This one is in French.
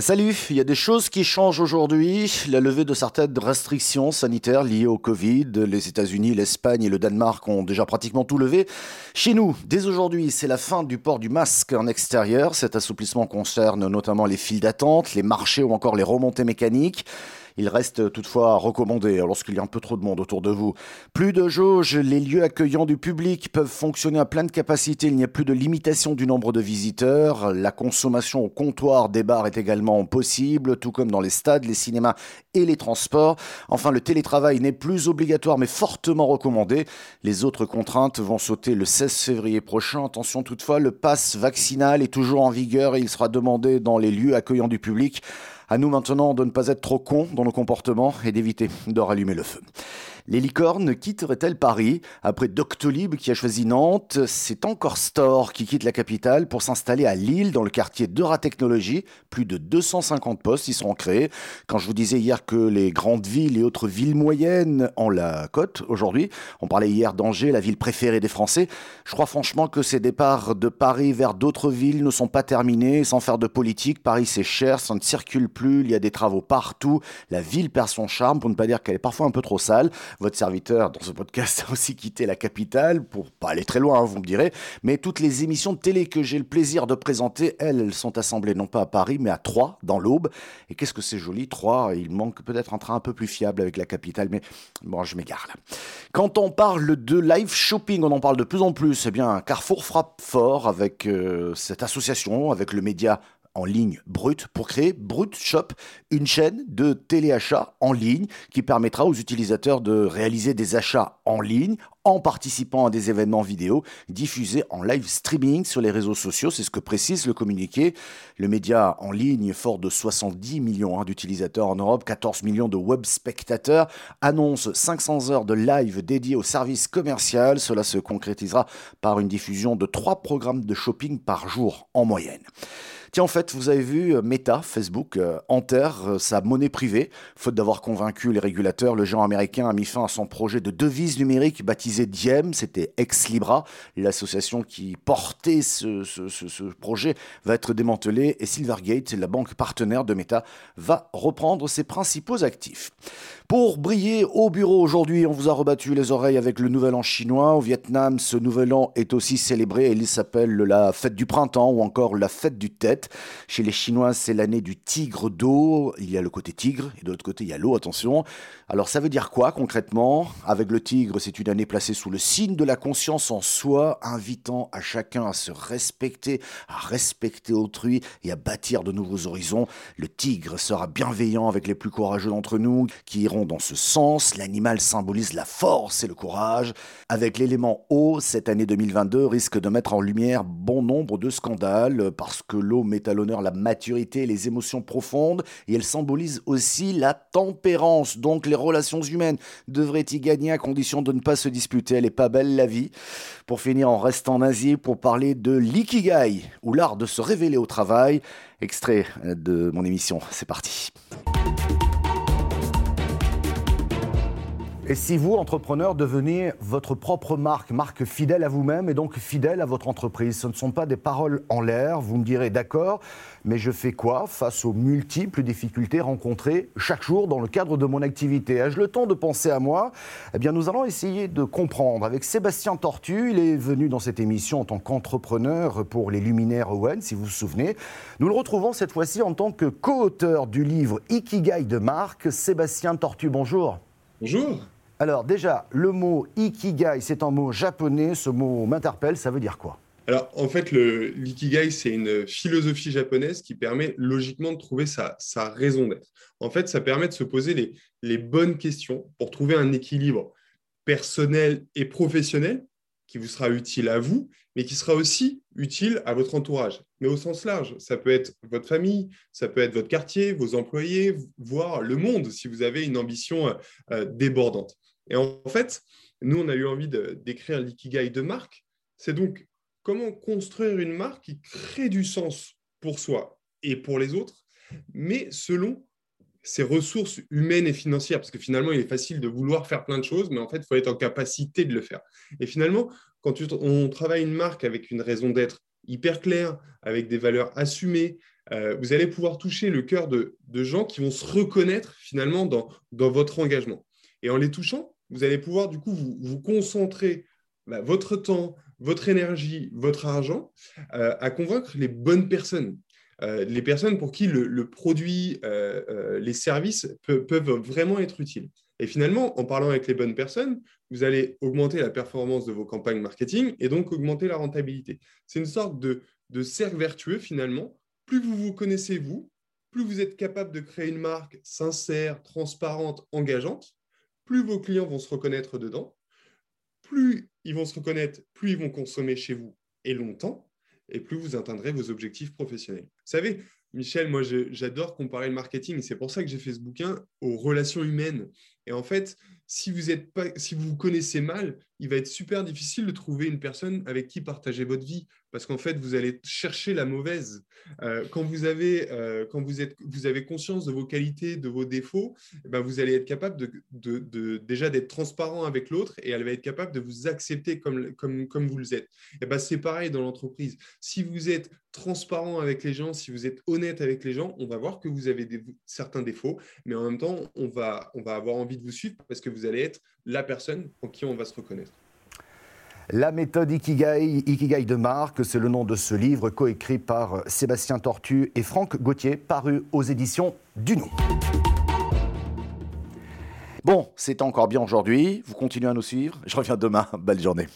Salut, il y a des choses qui changent aujourd'hui. La levée de certaines restrictions sanitaires liées au Covid. Les États-Unis, l'Espagne et le Danemark ont déjà pratiquement tout levé. Chez nous, dès aujourd'hui, c'est la fin du port du masque en extérieur. Cet assouplissement concerne notamment les files d'attente, les marchés ou encore les remontées mécaniques. Il reste toutefois recommandé lorsqu'il y a un peu trop de monde autour de vous. Plus de jauge, les lieux accueillants du public peuvent fonctionner à pleine capacité. Il n'y a plus de limitation du nombre de visiteurs. La consommation au comptoir des bars est également possible, tout comme dans les stades, les cinémas et les transports. Enfin, le télétravail n'est plus obligatoire mais fortement recommandé. Les autres contraintes vont sauter le 16 février prochain. Attention toutefois, le pass vaccinal est toujours en vigueur et il sera demandé dans les lieux accueillants du public. À nous maintenant de ne pas être trop cons dans nos comportements et d'éviter de rallumer le feu. Les licornes quitteraient-elles Paris Après Doctolib qui a choisi Nantes, c'est encore Store qui quitte la capitale pour s'installer à Lille dans le quartier d'Euratechnologie. Plus de 250 postes y seront créés. Quand je vous disais hier que les grandes villes et autres villes moyennes ont la cote aujourd'hui, on parlait hier d'Angers, la ville préférée des Français. Je crois franchement que ces départs de Paris vers d'autres villes ne sont pas terminés. Sans faire de politique, Paris c'est cher, ça ne circule plus, il y a des travaux partout. La ville perd son charme, pour ne pas dire qu'elle est parfois un peu trop sale. Votre serviteur, dans ce podcast, a aussi quitté la capitale, pour pas aller très loin, hein, vous me direz. Mais toutes les émissions de télé que j'ai le plaisir de présenter, elles, elles sont assemblées non pas à Paris, mais à Troyes, dans l'Aube. Et qu'est-ce que c'est joli, Troyes. Il manque peut-être un train un peu plus fiable avec la capitale, mais bon, je m'égare là. Quand on parle de live shopping, on en parle de plus en plus. Eh bien, Carrefour frappe fort avec euh, cette association, avec le média en ligne Brut pour créer Brut Shop, une chaîne de téléachat en ligne qui permettra aux utilisateurs de réaliser des achats en ligne en participant à des événements vidéo diffusés en live streaming sur les réseaux sociaux. C'est ce que précise le communiqué. Le média en ligne, fort de 70 millions hein, d'utilisateurs en Europe, 14 millions de web spectateurs, annonce 500 heures de live dédiés au service commercial. Cela se concrétisera par une diffusion de trois programmes de shopping par jour en moyenne. Tiens, en fait, vous avez vu euh, Meta, Facebook, euh, enterre euh, sa monnaie privée. Faute d'avoir convaincu les régulateurs, le géant américain a mis fin à son projet de devise numérique baptisé Diem. C'était Ex Libra. L'association qui portait ce, ce, projet va être démantelée et Silvergate, la banque partenaire de Meta, va reprendre ses principaux actifs. Pour briller au bureau aujourd'hui, on vous a rebattu les oreilles avec le nouvel an chinois. Au Vietnam, ce nouvel an est aussi célébré il s'appelle la fête du printemps ou encore la fête du Chez les Chinois, c'est l'année du tigre d'eau. Il y a le côté tigre et de l'autre côté, il y a l'eau, attention. Alors ça veut dire quoi concrètement? Avec le tigre, c'est une année placée sous le signe de la conscience en soi, invitant à chacun à se respecter, à respecter autrui et à bâtir de nouveaux horizons. Le tigre sera bienveillant avec les plus courageux d'entre nous qui iront dans ce sens. L'animal symbolise la force et le courage. Avec l'élément eau, cette année 2022 risque de mettre en lumière bon nombre de scandales parce que l'eau met à l'honneur la maturité et les émotions profondes et elle symbolise aussi la tempérance. Donc les relations humaines devraient y gagner à condition de ne pas se disputer. Elle est pas belle la vie. Pour finir, on reste en Asie pour parler de l'ikigai ou l'art de se révéler au travail. Extrait de mon émission. C'est parti. Et si vous, entrepreneur, devenez votre propre marque, marque fidèle à vous-même et donc fidèle à votre entreprise, ce ne sont pas des paroles en l'air, vous me direz d'accord, mais je fais quoi face aux multiples difficultés rencontrées chaque jour dans le cadre de mon activité? Ai-je le temps de penser à moi? Eh bien, nous allons essayer de comprendre. Avec Sébastien Tortu, il est venu dans cette émission en tant qu'entrepreneur pour les Luminaires Owen, si vous vous souvenez. Nous le retrouvons cette fois-ci en tant que co-auteur du livre Ikigai de marque. Sébastien Tortu, bonjour. Bonjour. Alors déjà, le mot ikigai, c'est un mot japonais. Ce mot m'interpelle, ça veut dire quoi? Alors, en fait, l'ikigai, c'est une philosophie japonaise qui permet logiquement de trouver sa, raison d'être. En fait, ça permet de se poser les, bonnes questions pour trouver un équilibre personnel et professionnel qui vous sera utile à vous, mais qui sera aussi utile à votre entourage. Mais au sens large, ça peut être votre famille, ça peut être votre quartier, vos employés, voire le monde, si vous avez une ambition euh, débordante. Et en fait, nous, on a eu envie d'écrire l'ikigai de marque. C'est donc comment construire une marque qui crée du sens pour soi et pour les autres, mais selon ses ressources humaines et financières, parce que finalement, il est facile de vouloir faire plein de choses, mais en fait, il faut être en capacité de le faire. Et finalement, quand on travaille une marque avec une raison d'être hyper claire, avec des valeurs assumées, euh, vous allez pouvoir toucher le cœur de, gens qui vont se reconnaître finalement dans, votre engagement. Et en les touchant, vous allez pouvoir du coup vous, concentrer bah, votre temps, votre énergie, votre argent euh, à convaincre les bonnes personnes. Euh, les personnes pour qui le, produit, les services peuvent vraiment être utiles. Et finalement, en parlant avec les bonnes personnes, vous allez augmenter la performance de vos campagnes marketing et donc augmenter la rentabilité. C'est une sorte de, de cercle vertueux finalement plus vous vous connaissez vous, plus vous êtes capable de créer une marque sincère, transparente, engageante, plus vos clients vont se reconnaître dedans, plus ils vont se reconnaître, plus ils vont consommer chez vous et longtemps, et plus vous atteindrez vos objectifs professionnels. Vous savez, Michel, moi j'adore comparer le marketing, et c'est pour ça que j'ai fait ce bouquin aux relations humaines. Et en fait, si vous êtes pas, si vous vous connaissez mal, il va être super difficile de trouver une personne avec qui partager votre vie parce qu'en fait, vous allez chercher la mauvaise. Euh, quand vous avez, euh, quand vous êtes, vous avez conscience de vos qualités, de vos défauts, eh ben, vous allez être capable de, de, déjà d'être transparent avec l'autre et elle va être capable de vous accepter comme, comme, comme vous le êtes. Et eh ben, c'est pareil dans l'entreprise. Si vous êtes transparent avec les gens, si vous êtes honnête avec les gens, on va voir que vous avez certains défauts, mais en même temps, on va, on va avoir envie de vous suivre parce que vous allez être la personne en qui on va se reconnaître. La méthode Ikigai, Ikigai de marque, c'est le nom de ce livre coécrit par Sébastien Tortu et Franck Gauthier, paru aux éditions Duno. Bon, c'est encore bien aujourd'hui. Vous continuez à nous suivre. Je reviens demain. Belle journée.